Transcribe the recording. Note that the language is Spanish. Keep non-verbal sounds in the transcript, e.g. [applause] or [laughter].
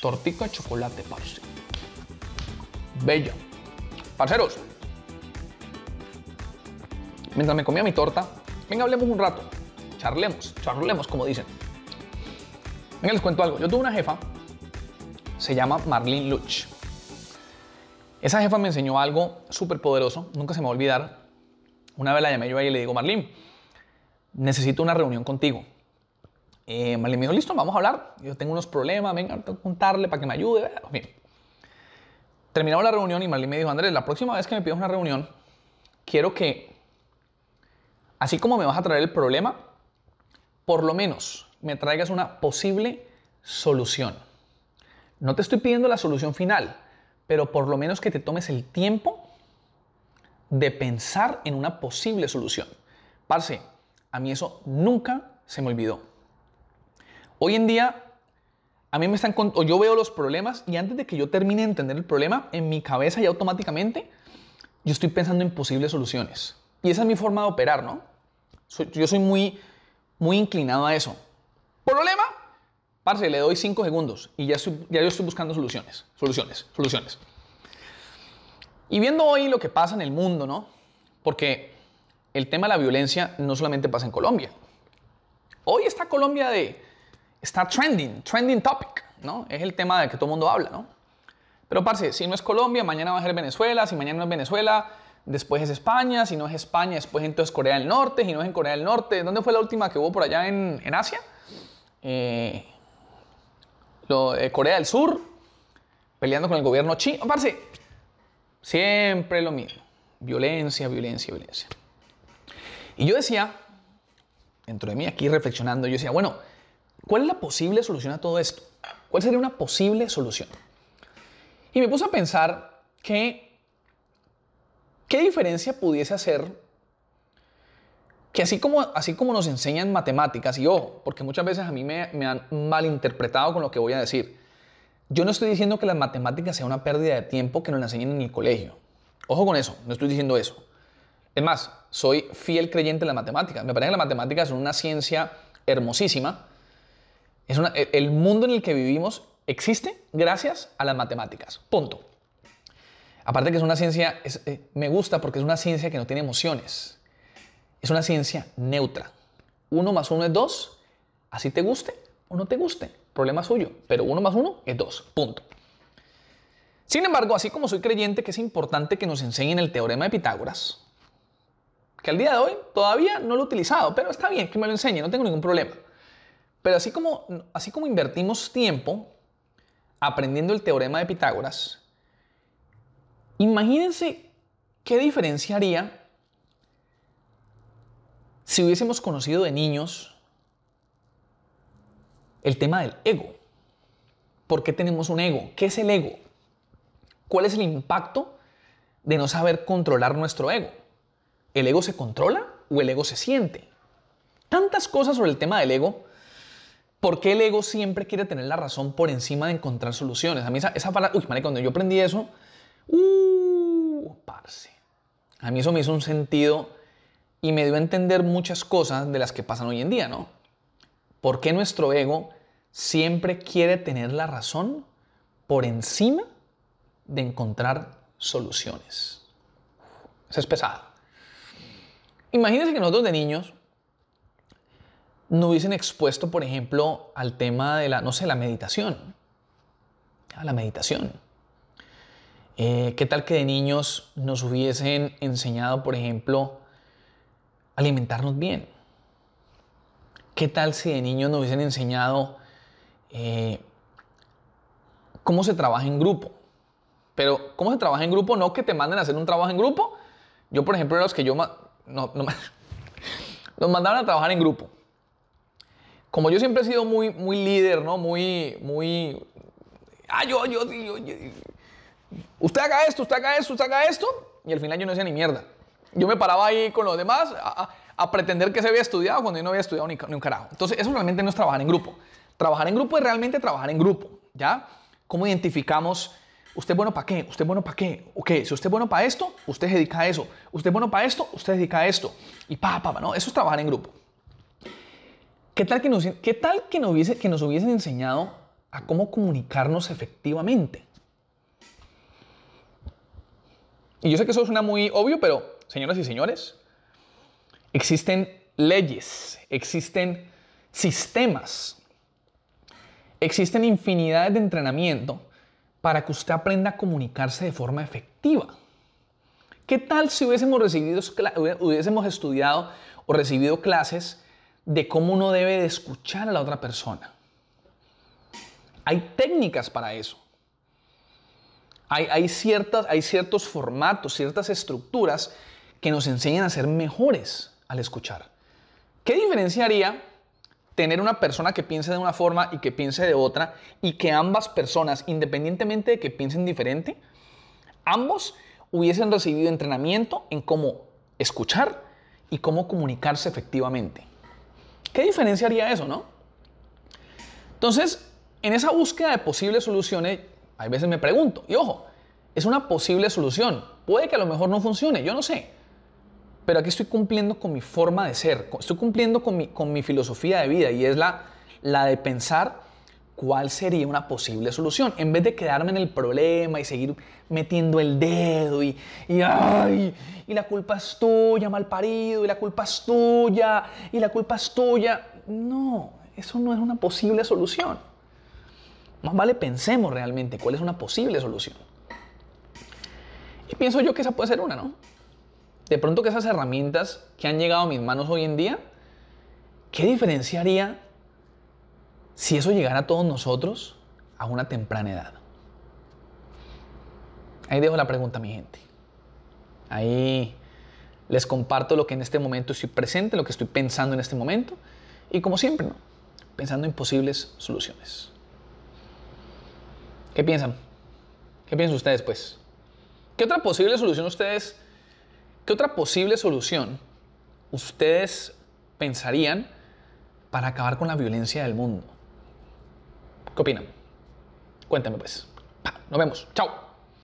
Tortica de chocolate, parce. Bella. Parceros, mientras me comía mi torta, venga, hablemos un rato. Charlemos, charlemos, como dicen. Venga, les cuento algo. Yo tuve una jefa, se llama Marlene Luch. Esa jefa me enseñó algo súper poderoso, nunca se me va a olvidar. Una vez la llamé yo a ella y le digo, Marlene, necesito una reunión contigo. Eh, me dijo, listo, vamos a hablar. Yo tengo unos problemas, venga, a contarle para que me ayude. Bien. Terminamos la reunión y Marlene me dijo, Andrés, la próxima vez que me pidas una reunión, quiero que, así como me vas a traer el problema, por lo menos me traigas una posible solución. No te estoy pidiendo la solución final, pero por lo menos que te tomes el tiempo de pensar en una posible solución. Parce, a mí eso nunca se me olvidó. Hoy en día, a mí me están o yo veo los problemas y antes de que yo termine de entender el problema, en mi cabeza ya automáticamente yo estoy pensando en posibles soluciones. Y esa es mi forma de operar, ¿no? yo soy muy, muy inclinado a eso. ¿Problema? Parce, le doy cinco segundos y ya, ya yo estoy buscando soluciones, soluciones, soluciones. Y viendo hoy lo que pasa en el mundo, ¿no? Porque el tema de la violencia no solamente pasa en Colombia. Hoy está Colombia de, está trending, trending topic, ¿no? Es el tema de que todo el mundo habla, ¿no? Pero, parce, si no es Colombia, mañana va a ser Venezuela, si mañana no es Venezuela, después es España, si no es España, después entonces Corea del Norte, si no es en Corea del Norte, ¿dónde fue la última que hubo por allá en, Asia? Eh, Corea del Sur, peleando con el gobierno chino. Parce, siempre lo mismo. Violencia, violencia, violencia. Y yo decía, dentro de mí aquí reflexionando, yo decía, bueno, ¿cuál es la posible solución a todo esto? ¿Cuál sería una posible solución? Y me puse a pensar que, ¿qué diferencia pudiese hacer que así como, así como nos enseñan matemáticas, y ojo, porque muchas veces a mí me, me, han malinterpretado con lo que voy a decir, yo no estoy diciendo que las matemáticas sea una pérdida de tiempo que nos la enseñen en el colegio. Ojo con eso, no estoy diciendo eso. Es más, soy fiel creyente en las matemáticas. Me parece que las matemáticas son una ciencia hermosísima. Es el mundo en el que vivimos existe gracias a las matemáticas. Punto. Aparte que es una ciencia, eh, me gusta porque es una ciencia que no tiene emociones. Es una ciencia neutra. Uno más uno es dos, así te guste o no te guste, problema suyo, pero uno más uno es dos, punto. Sin embargo, así como soy creyente que es importante que nos enseñen el teorema de Pitágoras, que al día de hoy todavía no lo he utilizado, pero está bien que me lo enseñe, no tengo ningún problema. Pero así como, así como invertimos tiempo aprendiendo el teorema de Pitágoras, imagínense qué diferencia haría si hubiésemos conocido de niños el tema del ego. ¿Por qué tenemos un ego? ¿Qué es el ego? ¿Cuál es el impacto de no saber controlar nuestro ego? ¿El ego se controla o el ego se siente? Tantas cosas sobre el tema del ego. ¿Por qué el ego siempre quiere tener la razón por encima de encontrar soluciones? A mí esa, esa palabra, uy, cuando yo aprendí eso, uh, parce. A mí eso me hizo un sentido y me dio a entender muchas cosas de las que pasan hoy en día, ¿no? ¿Por qué nuestro ego siempre quiere tener la razón por encima de encontrar soluciones? Eso es pesado. Imagínense que nosotros de niños no hubiesen expuesto, por ejemplo, al tema de la, no sé, la meditación. A la meditación. Eh, ¿Qué tal que de niños nos hubiesen enseñado, por ejemplo, alimentarnos bien? ¿Qué tal si de niños nos hubiesen enseñado eh, cómo se trabaja en grupo? Pero, ¿cómo se trabaja en grupo? No que te manden a hacer un trabajo en grupo. Yo, por ejemplo, era los que yo no, no, [laughs] nos mandaban a trabajar en grupo. Como yo siempre he sido muy, muy líder, ¿no? Muy, muy. Ah, yo, yo, Usted haga esto, usted haga esto, usted haga esto. Y al final yo no hacía ni mierda. Yo me paraba ahí con los demás a, pretender que se había estudiado cuando yo no había estudiado ni, ni, un carajo. Entonces, eso realmente no es trabajar en grupo. Trabajar en grupo es realmente trabajar en grupo, ¿ya? ¿Cómo identificamos ¿Usted bueno para qué? ¿Usted bueno para qué? Ok, si usted es bueno para esto, usted se dedica a eso. ¿Usted es bueno para esto? Usted se dedica a esto. Y pa, pa, pa, no, eso es trabajar en grupo. ¿Qué tal que nos, tal que nos hubiesen enseñado a cómo comunicarnos efectivamente. Y yo sé que eso suena muy obvio, pero señoras y señores, existen leyes, existen sistemas, existen infinidades de entrenamiento para que usted aprenda a comunicarse de forma efectiva. ¿Qué tal si hubiésemos, recibido, hubiésemos estudiado o recibido clases de cómo uno debe de escuchar a la otra persona? Hay técnicas para eso. Hay, ciertas, hay ciertos formatos, ciertas estructuras que nos enseñan a ser mejores al escuchar. ¿Qué diferenciaría tener una persona que piense de una forma y que piense de otra y que ambas personas, independientemente de que piensen diferente, ambos hubiesen recibido entrenamiento en cómo escuchar y cómo comunicarse efectivamente? ¿Qué diferenciaría eso, no? Entonces, en esa búsqueda de posibles soluciones, hay veces me pregunto, y ojo, es una posible solución. Puede que a lo mejor no funcione, yo no sé. Pero aquí estoy cumpliendo con mi forma de ser, estoy cumpliendo con mi, con mi filosofía de vida y es la, la de pensar cuál sería una posible solución. En vez de quedarme en el problema y seguir metiendo el dedo y, y, ay, y la culpa es tuya, mal parido, y la culpa es tuya, y la culpa es tuya. No, eso no es una posible solución. Más vale pensemos realmente cuál es una posible solución. Y pienso yo que esa puede ser una, ¿no? De pronto que esas herramientas que han llegado a mis manos hoy en día, ¿qué diferenciaría si eso llegara a todos nosotros a una temprana edad? Ahí dejo la pregunta, mi gente. Ahí les comparto lo que en este momento estoy presente, lo que estoy pensando en este momento. Y como siempre, ¿no? pensando en posibles soluciones. ¿Qué piensan? ¿Qué piensan ustedes, pues? ¿Qué otra posible solución ustedes, qué otra posible solución ustedes pensarían para acabar con la violencia del mundo? ¿Qué opinan? Cuéntame, pues. Nos vemos. Chao.